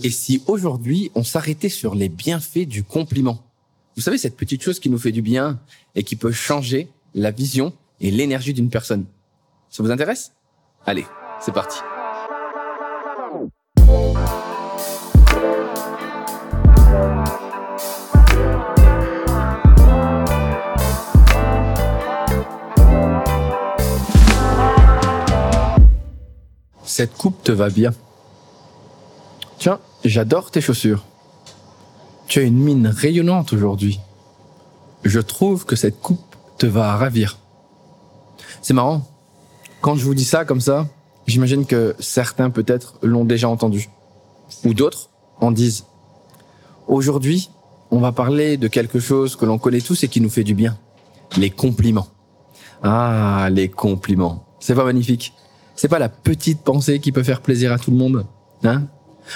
Et si aujourd'hui on s'arrêtait sur les bienfaits du compliment? Vous savez, cette petite chose qui nous fait du bien et qui peut changer la vision et l'énergie d'une personne. Ça vous intéresse? Allez, c'est parti. Cette coupe te va bien. Tiens, j'adore tes chaussures. Tu as une mine rayonnante aujourd'hui. Je trouve que cette coupe te va ravir. C'est marrant. Quand je vous dis ça comme ça, j'imagine que certains peut-être l'ont déjà entendu. Ou d'autres en disent. Aujourd'hui, on va parler de quelque chose que l'on connaît tous et qui nous fait du bien. Les compliments. Ah, les compliments. C'est pas magnifique. C'est pas la petite pensée qui peut faire plaisir à tout le monde. Hein?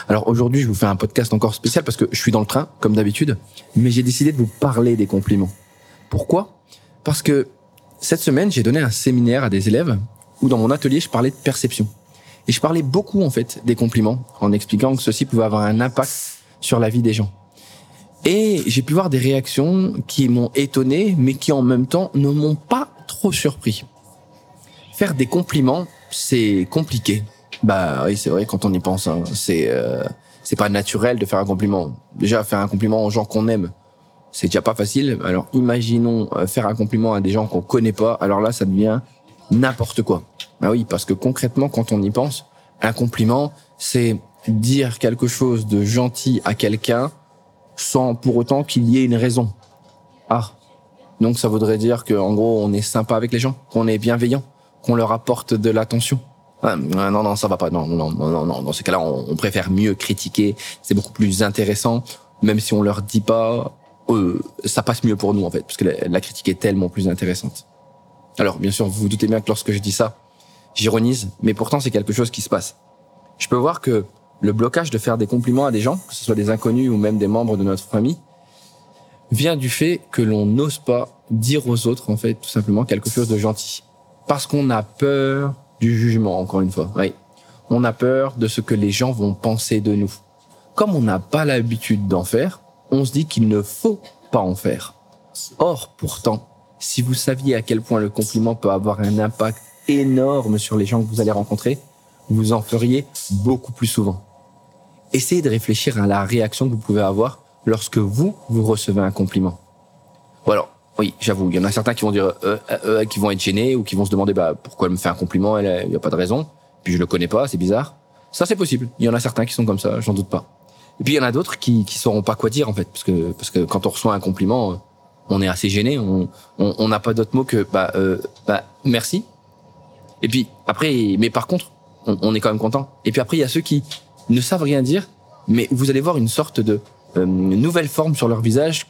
Alors aujourd'hui, je vous fais un podcast encore spécial parce que je suis dans le train, comme d'habitude, mais j'ai décidé de vous parler des compliments. Pourquoi? Parce que cette semaine, j'ai donné un séminaire à des élèves où dans mon atelier, je parlais de perception. Et je parlais beaucoup en fait des compliments en expliquant que ceci pouvait avoir un impact sur la vie des gens. Et j'ai pu voir des réactions qui m'ont étonné, mais qui en même temps ne m'ont pas trop surpris. Faire des compliments, c'est compliqué. Bah oui, c'est vrai quand on y pense. Hein. C'est euh, c'est pas naturel de faire un compliment. Déjà faire un compliment aux gens qu'on aime, c'est déjà pas facile. Alors imaginons euh, faire un compliment à des gens qu'on connaît pas. Alors là, ça devient n'importe quoi. Bah oui, parce que concrètement, quand on y pense, un compliment, c'est dire quelque chose de gentil à quelqu'un sans pour autant qu'il y ait une raison. Ah, donc ça voudrait dire qu'en gros, on est sympa avec les gens, qu'on est bienveillant, qu'on leur apporte de l'attention. Non, non, ça va pas. Non, non, non, non. Dans ces cas-là, on, préfère mieux critiquer. C'est beaucoup plus intéressant, même si on leur dit pas. Euh, ça passe mieux pour nous en fait, parce que la, critique est tellement plus intéressante. Alors, bien sûr, vous vous doutez bien que lorsque je dis ça, j'ironise, mais pourtant c'est quelque chose qui se passe. Je peux voir que le blocage de faire des compliments à des gens, que ce soit des inconnus ou même des membres de notre famille, vient du fait que l'on n'ose pas dire aux autres, en fait, tout simplement quelque chose de gentil. Parce qu'on a peur du jugement, encore une fois. Oui. On a peur de ce que les gens vont penser de nous. Comme on n'a pas l'habitude d'en faire, on se dit qu'il ne faut pas en faire. Or, pourtant, si vous saviez à quel point le compliment peut avoir un impact énorme sur les gens que vous allez rencontrer, vous en feriez beaucoup plus souvent. Essayez de réfléchir à la réaction que vous pouvez avoir lorsque vous, vous recevez un compliment. Alors, oui, j'avoue, il y en a certains qui vont dire, euh, euh, euh, qui vont être gênés ou qui vont se demander, bah, pourquoi elle me fait un compliment, il n'y a pas de raison. Puis je le connais pas, c'est bizarre. Ça, c'est possible. Il y en a certains qui sont comme ça, j'en doute pas. Et puis il y en a d'autres qui qui sauront pas quoi dire en fait, parce que parce que quand on reçoit un compliment, on est assez gêné, on on n'a pas d'autre mot que bah euh, bah merci. Et puis après, mais par contre, on, on est quand même content. Et puis après, il y a ceux qui ne savent rien dire, mais vous allez voir une sorte de euh, nouvelle forme sur leur visage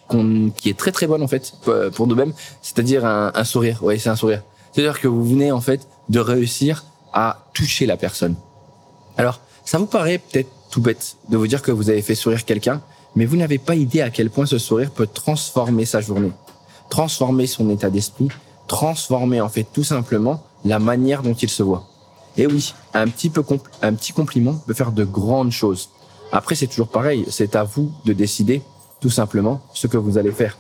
qui est très très bonne en fait pour nous-mêmes, c'est-à-dire un, un, sourire. Oui, c'est un sourire. C'est-à-dire que vous venez en fait de réussir à toucher la personne. Alors, ça vous paraît peut-être tout bête de vous dire que vous avez fait sourire quelqu'un, mais vous n'avez pas idée à quel point ce sourire peut transformer sa journée, transformer son état d'esprit, transformer en fait tout simplement la manière dont il se voit. Et oui, un petit peu un petit compliment peut faire de grandes choses. Après, c'est toujours pareil. C'est à vous de décider, tout simplement, ce que vous allez faire.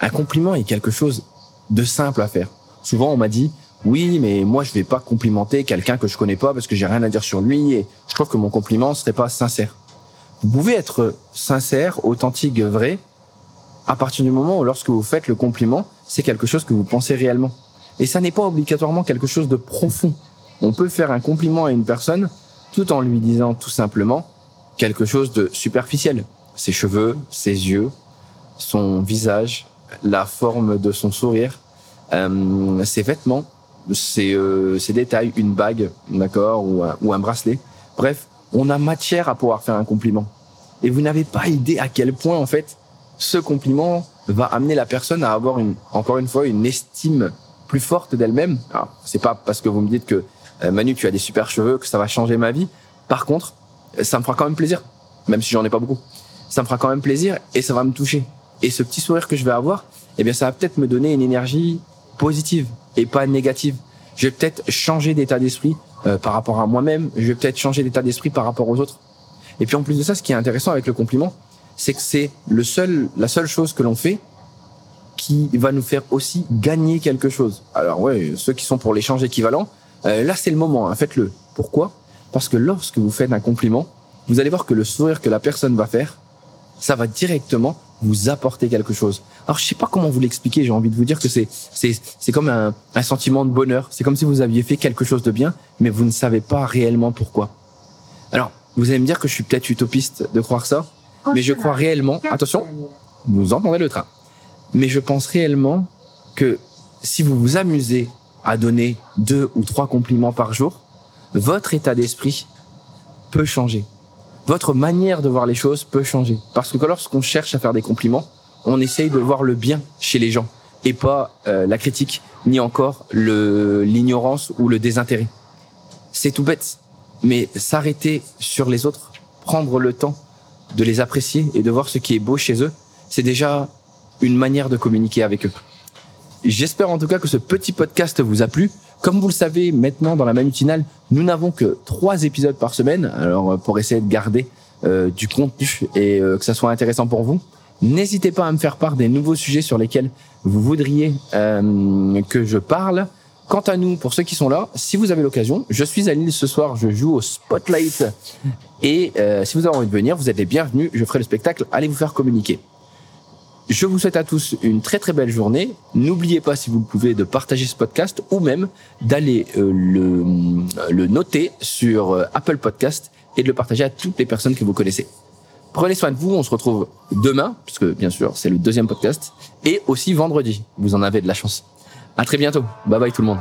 Un compliment est quelque chose de simple à faire. Souvent, on m'a dit, oui, mais moi, je vais pas complimenter quelqu'un que je connais pas parce que j'ai rien à dire sur lui et je trouve que mon compliment serait pas sincère. Vous pouvez être sincère, authentique, vrai, à partir du moment où lorsque vous faites le compliment, c'est quelque chose que vous pensez réellement. Et ça n'est pas obligatoirement quelque chose de profond. On peut faire un compliment à une personne tout en lui disant tout simplement, quelque chose de superficiel. Ses cheveux, ses yeux, son visage, la forme de son sourire, euh, ses vêtements, ses, euh, ses détails, une bague, d'accord, ou ou un bracelet. Bref, on a matière à pouvoir faire un compliment. Et vous n'avez pas idée à quel point, en fait, ce compliment va amener la personne à avoir une, encore une fois, une estime plus forte d'elle-même. Alors, c'est pas parce que vous me dites que euh, Manu, tu as des super cheveux que ça va changer ma vie. Par contre, ça me fera quand même plaisir, même si j'en ai pas beaucoup. Ça me fera quand même plaisir et ça va me toucher. Et ce petit sourire que je vais avoir, eh bien, ça va peut-être me donner une énergie positive et pas négative. Je vais peut-être changer d'état d'esprit euh, par rapport à moi-même. Je vais peut-être changer d'état d'esprit par rapport aux autres. Et puis en plus de ça, ce qui est intéressant avec le compliment, c'est que c'est le seul, la seule chose que l'on fait qui va nous faire aussi gagner quelque chose. Alors ouais, ceux qui sont pour l'échange équivalent, euh, là c'est le moment, hein, faites-le. Pourquoi? Parce que lorsque vous faites un compliment, vous allez voir que le sourire que la personne va faire, ça va directement vous apporter quelque chose. Alors je sais pas comment vous l'expliquer, j'ai envie de vous dire que c'est c'est c'est comme un, un sentiment de bonheur, c'est comme si vous aviez fait quelque chose de bien mais vous ne savez pas réellement pourquoi. Alors, vous allez me dire que je suis peut-être utopiste de croire ça, mais je crois réellement, attention, vous entendez le train. Mais je pense réellement que si vous vous amusez à donner deux ou trois compliments par jour, votre état d'esprit peut changer votre manière de voir les choses peut changer. Parce que lorsqu'on cherche à faire des compliments, on essaye de voir le bien chez les gens et pas euh, la critique, ni encore l'ignorance ou le désintérêt. C'est tout bête, mais s'arrêter sur les autres, prendre le temps de les apprécier et de voir ce qui est beau chez eux, c'est déjà une manière de communiquer avec eux. J'espère en tout cas que ce petit podcast vous a plu. Comme vous le savez, maintenant dans la matinale, nous n'avons que trois épisodes par semaine. Alors euh, pour essayer de garder euh, du contenu et euh, que ça soit intéressant pour vous, n'hésitez pas à me faire part des nouveaux sujets sur lesquels vous voudriez que je parle. Quant à nous, pour ceux qui sont là, si vous avez l'occasion, je suis à Lille ce soir, je joue au Spotlight. Et si vous avez envie de venir, vous êtes les bienvenus, je ferai le spectacle, allez vous faire communiquer. Je vous souhaite à tous une très très belle journée. N'oubliez pas, si vous le pouvez, de partager ce podcast ou même d'aller euh, le, le noter sur euh, Apple Podcast et de le partager à toutes les personnes que vous connaissez. Prenez soin de vous, on se retrouve demain, puisque bien sûr c'est le deuxième podcast, et aussi vendredi. Vous en avez de la chance. À très bientôt. Bye bye tout le monde.